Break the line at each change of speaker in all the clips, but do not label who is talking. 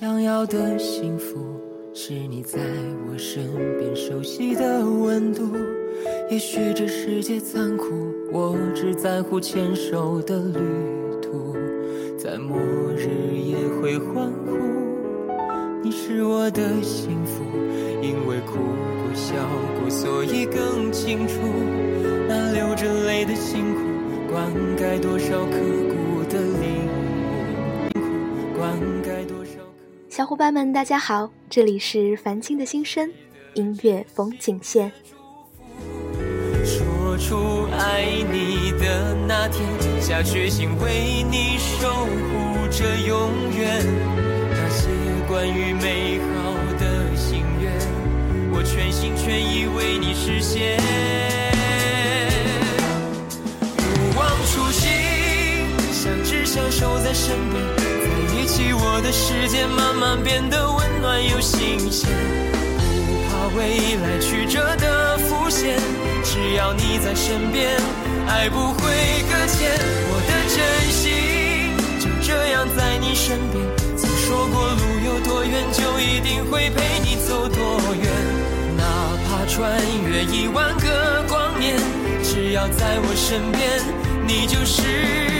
想要的幸福，是你在我身边熟悉的温度。也许这世界残酷，我只在乎牵手的旅途，在末日也会欢呼。你是我的幸福，因为哭过笑过，所以更清楚那流着泪的辛苦，灌溉多少刻骨的领悟，灌溉。
小伙伴们，大家好，这里是凡青的心声音乐风景线。
说出爱你的那天，下决心为你守护着永远。那些关于美好的心愿，我全心全意为你实现。不忘初心，相知相守在身边，的世界慢慢变得温暖又新鲜。不怕未来曲折的浮现。只要你在身边，爱不会搁浅。我的真心就这样在你身边。曾说过路有多远，就一定会陪你走多远。哪怕穿越一万个光年，只要在我身边，你就是。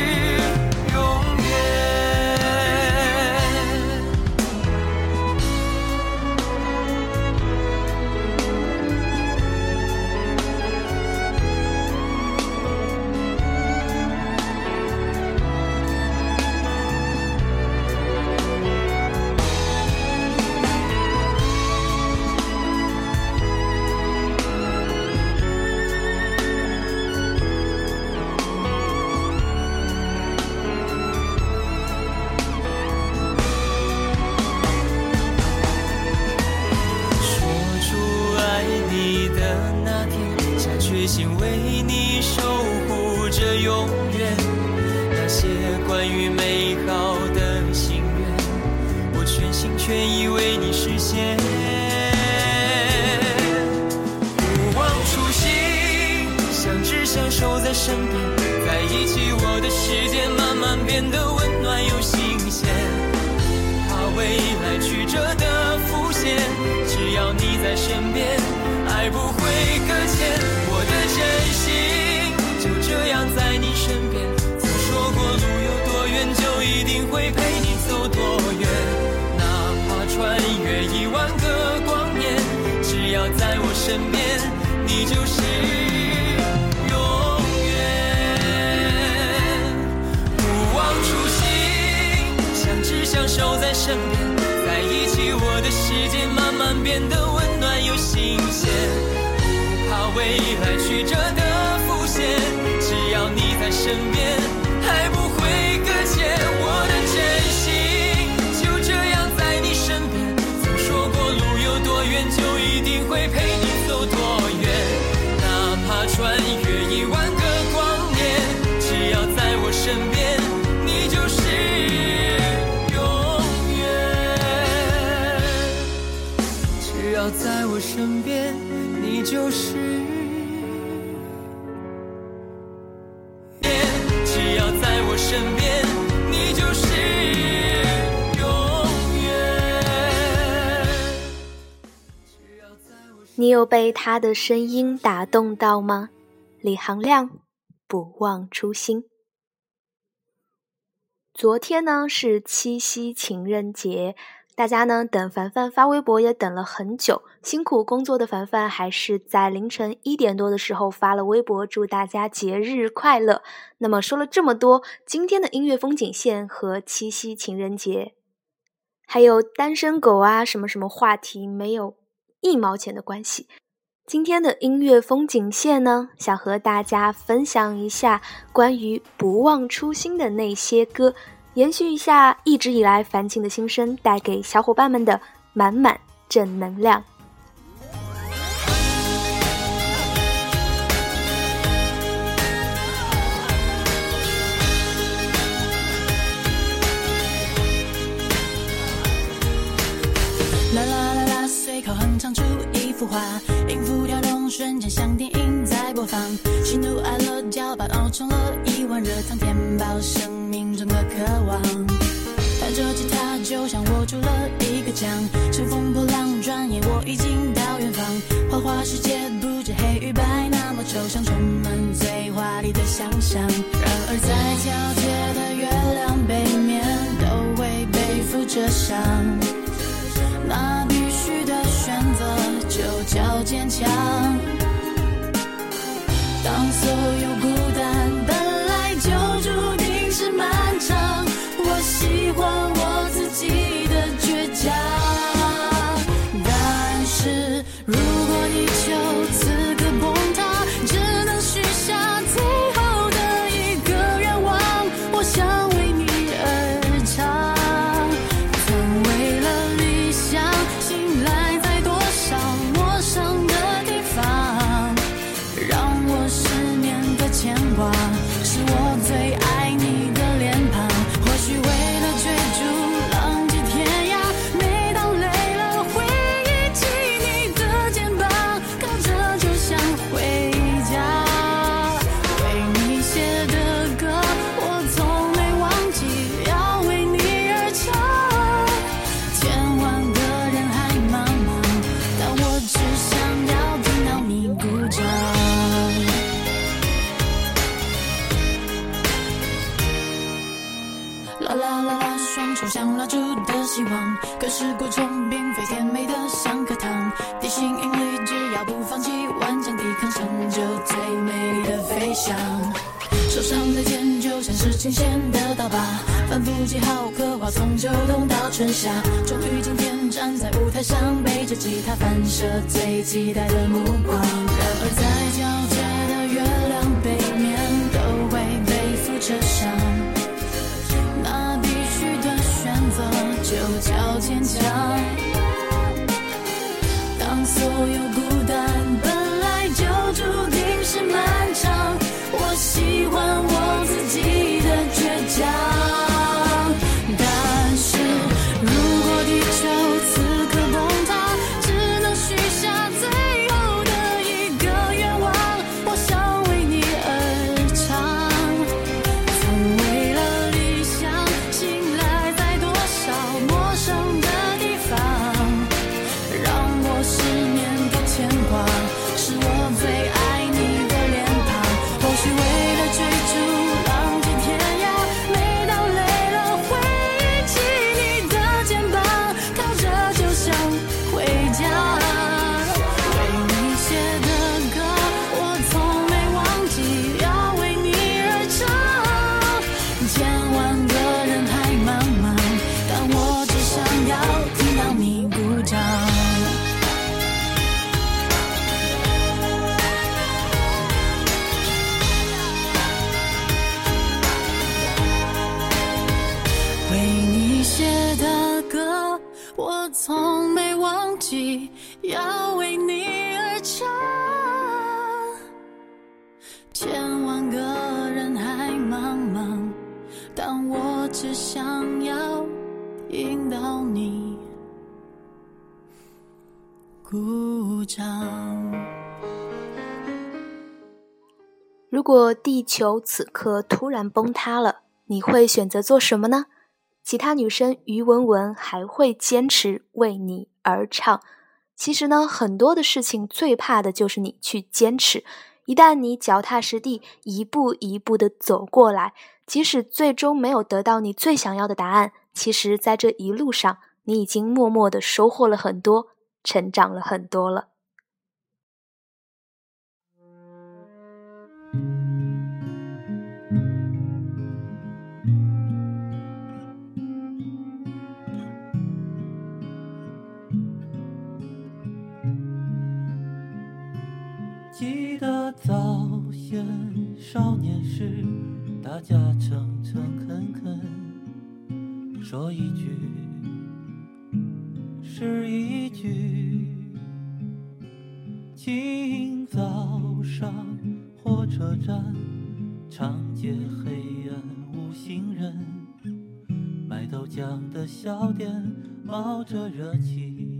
只想守在身边在一起，我的世界慢慢变得温暖又新鲜。不怕未来曲折的浮现，只要你在身边，爱不会搁浅。我的真心就这样在你身边。曾说过路有多远，就一定会陪你走多远。哪怕穿越一万个光年，只要在我身边，你就是。守在身边，在一起，我的世界慢慢变得温暖又新鲜。不怕未来曲折的浮现，只要你在身边，身边，你就是。只要在我身边，你就是永远。
你有被他的声音打动到吗？李行亮，不忘初心。昨天呢是七夕情人节。大家呢等凡凡发微博也等了很久，辛苦工作的凡凡还是在凌晨一点多的时候发了微博，祝大家节日快乐。那么说了这么多，今天的音乐风景线和七夕情人节，还有单身狗啊什么什么话题没有一毛钱的关系。今天的音乐风景线呢，想和大家分享一下关于不忘初心的那些歌。延续一下一直以来樊青的心声，带给小伙伴们的满满正能量。
啦啦啦啦，随口哼唱出一幅画，音符跳动，瞬间像电影在播放，喜怒哀乐搅拌熬成了一碗热汤，填饱生命中的渴望。弹着吉他，就像握住了一个奖。乘风破浪，转眼我已经到远方。花花世界不知黑与白，那么抽象，充满最华丽的想象。然而在皎洁的月亮背面，都会背负着伤。那必须的选择，就叫坚强。当所有放弃顽强抵抗，成就最美的飞翔。手上的剑就像是琴弦的刀疤，反复记号刻画，从秋冬到春夏。终于今天站在舞台上，背着吉他，反射最期待的目光。然而在皎洁的月亮背面，都会背负着伤。那必须的选择就叫坚强。当所有如果地球此刻
突然崩塌了，你会选择做什么呢？其他女生于文文还会坚持为你而唱。其实呢，很多的事情最怕的就是你去坚持。一旦你脚踏实地，一步一步的走过来，即使最终没有得到你最想要的答案，其实在这一路上，你已经默默的收获了很多，成长了很多了。
早先少年时，大家诚诚恳恳，说一句是一句。清早上火车站，长街黑暗无行人，卖豆浆的小店冒着热气。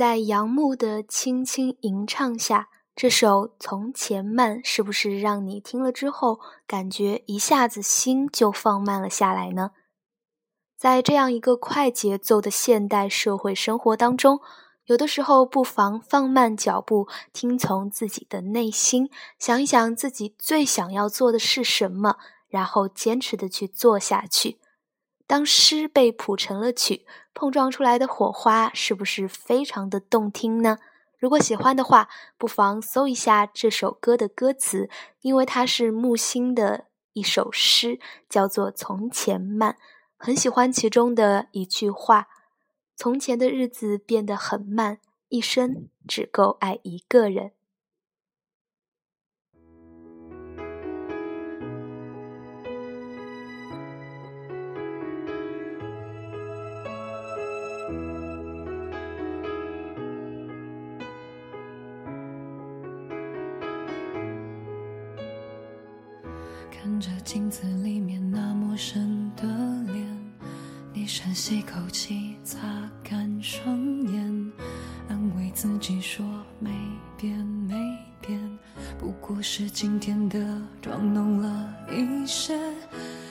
在杨牧的轻轻吟唱下，这首《从前慢》是不是让你听了之后，感觉一下子心就放慢了下来呢？在这样一个快节奏的现代社会生活当中，有的时候不妨放慢脚步，听从自己的内心，想一想自己最想要做的是什么，然后坚持的去做下去。当诗被谱成了曲，碰撞出来的火花是不是非常的动听呢？如果喜欢的话，不妨搜一下这首歌的歌词，因为它是木心的一首诗，叫做《从前慢》。很喜欢其中的一句话：“从前的日子变得很慢，一生只够爱一个人。”
子里面那陌生的脸，你深吸口气，擦干双眼，安慰自己说没变没变，不过是今天的妆浓了一些。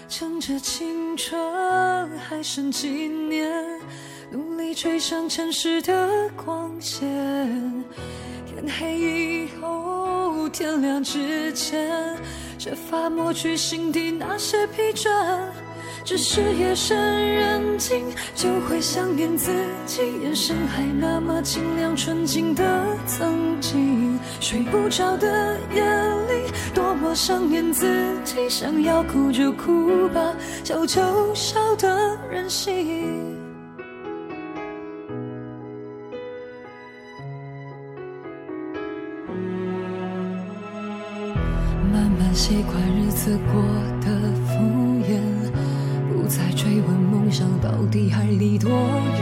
趁着青春还剩几年，努力追上城市的光线。天黑以后，天亮之前，设法抹去心底那些疲倦。只是夜深人静，就会想念自己，眼神还那么清亮纯净的曾经。睡不着的夜里，多么想念自己，想要哭就哭吧，笑就笑的任性。习惯日子过得敷衍，不再追问梦想到底还离多远，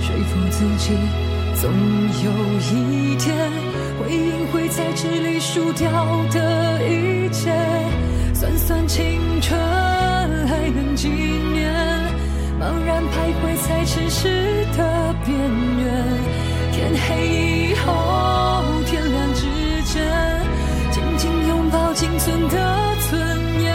说服自己总有一天，会赢会在这里输掉的一切，算算青春还能几年，茫然徘徊在城市的边缘，天黑以后，仅存的尊严。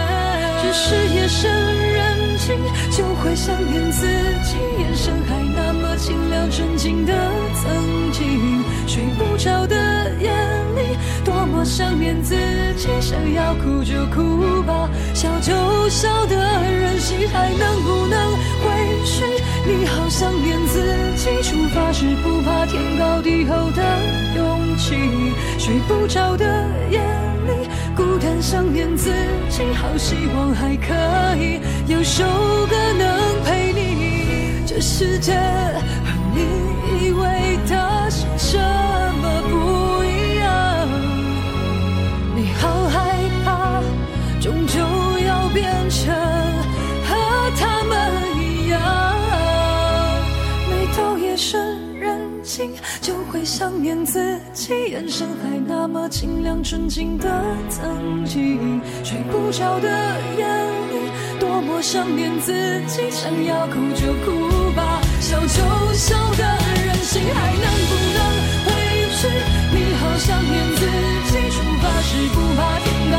只是夜深人静，就会想念自己，眼神还那么清亮纯净的曾经。睡不着的夜里，多么想念自己，想要哭就哭吧，笑就笑的任性，还能不能回去？你好想念自己，出发时不怕天高地厚的勇气。睡不着的夜里，孤单想念自己，好希望还可以有首歌能陪你。这世界和你以为的是什么不一样，你好害怕，终究要变成和他们一样。每到夜深就会，想念自己，眼神还那么清亮纯净的曾经，睡不着的夜里，多么想念自己，想要哭就哭吧，笑就笑的任性，还能不能回去？你好想念自己，出发时不怕天高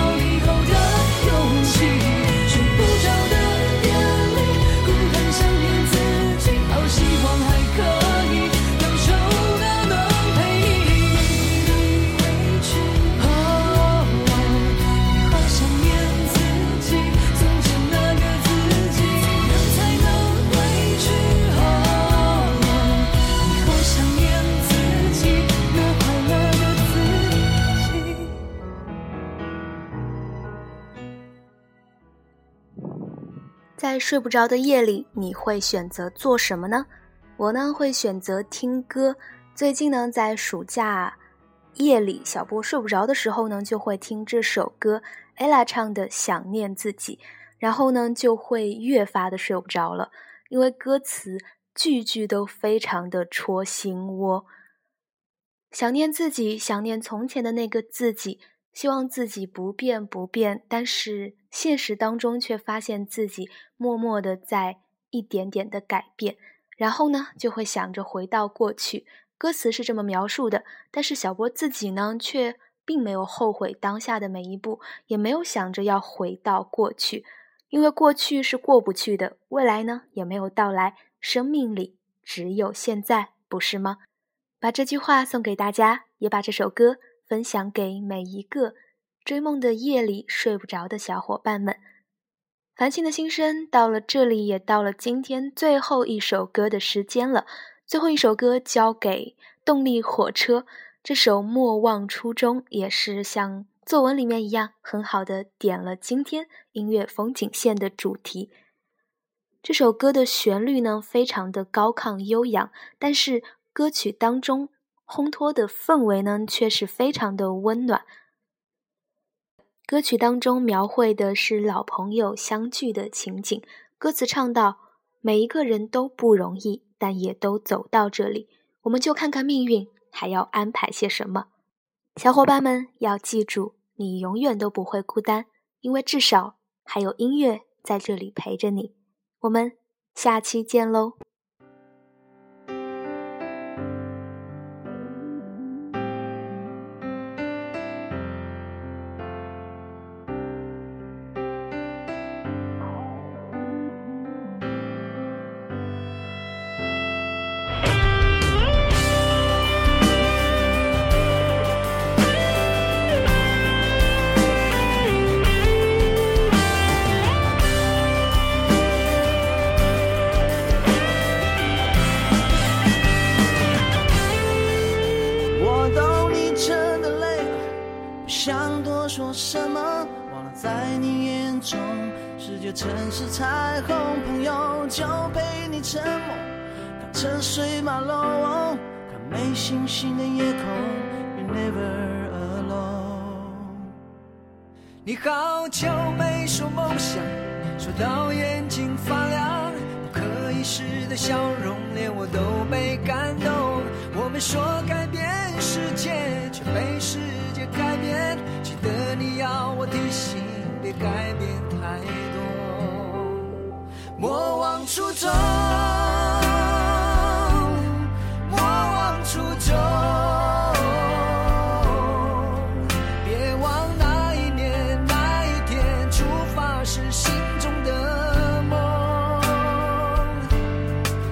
在睡不着的夜里，你会选择做什么呢？我呢会选择听歌。最近呢，在暑假夜里，小波睡不着的时候呢，就会听这首歌，ella 唱的《想念自己》，然后呢就会越发的睡不着了，因为歌词句句都非常的戳心窝。想念自己，想念从前的那个自己，希望自己不变不变，但是现实当中却发现自己默默的在一点点的改变，然后呢，就会想着回到过去。歌词是这么描述的，但是小波自己呢，却并没有后悔当下的每一步，也没有想着要回到过去，因为过去是过不去的，未来呢也没有到来，生命里只有现在，不是吗？把这句话送给大家，也把这首歌分享给每一个追梦的夜里睡不着的小伙伴们。繁星的心声到了这里，也到了今天最后一首歌的时间了。最后一首歌交给动力火车，这首《莫忘初衷》也是像作文里面一样，很好的点了今天音乐风景线的主题。这首歌的旋律呢，非常的高亢悠扬，但是歌曲当中烘托的氛围呢，却是非常的温暖。歌曲当中描绘的是老朋友相聚的情景，歌词唱到：“每一个人都不容易，但也都走到这里，我们就看看命运还要安排些什么。”小伙伴们要记住，你永远都不会孤单，因为至少还有音乐在这里陪着你。我们下期见喽！
就陪你沉默，看车水马龙，看没星星的夜空，You're never alone。
你好久没说梦想，说到眼睛发亮，不可一世的笑容，连我都被感动。我们说改变世界，却被世界改变。记得你要我提醒，别改变太多，莫忘初衷，莫忘初衷。别忘那一年那一天，出发时心中的梦，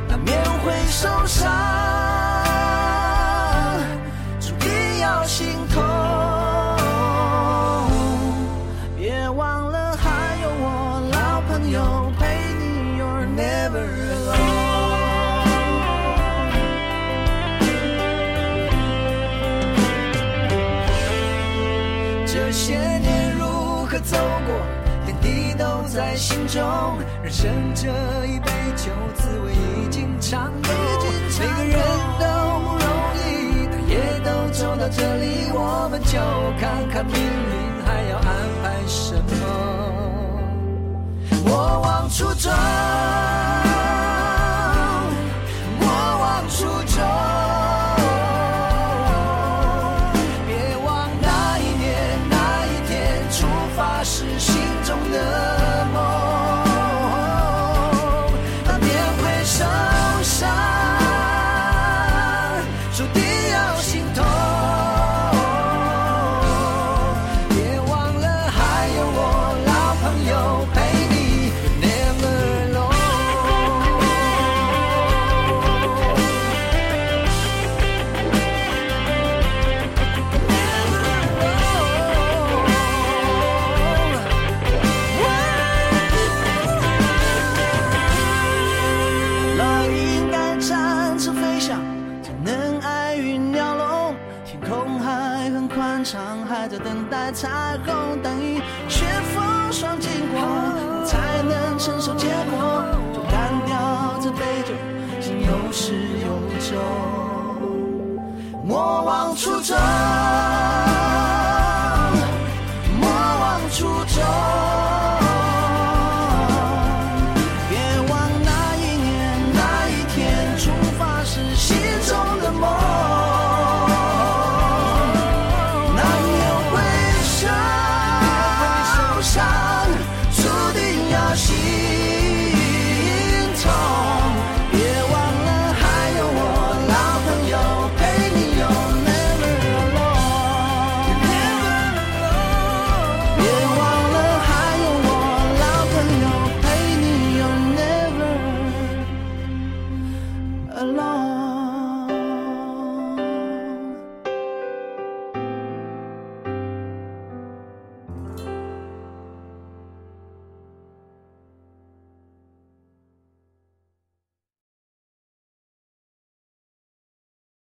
难免会受伤，
在心中。人生这一杯酒，滋味已经尝够。每个人都不容易，但也都走到这里，我们就看看命运还要安排什么。莫忘初衷，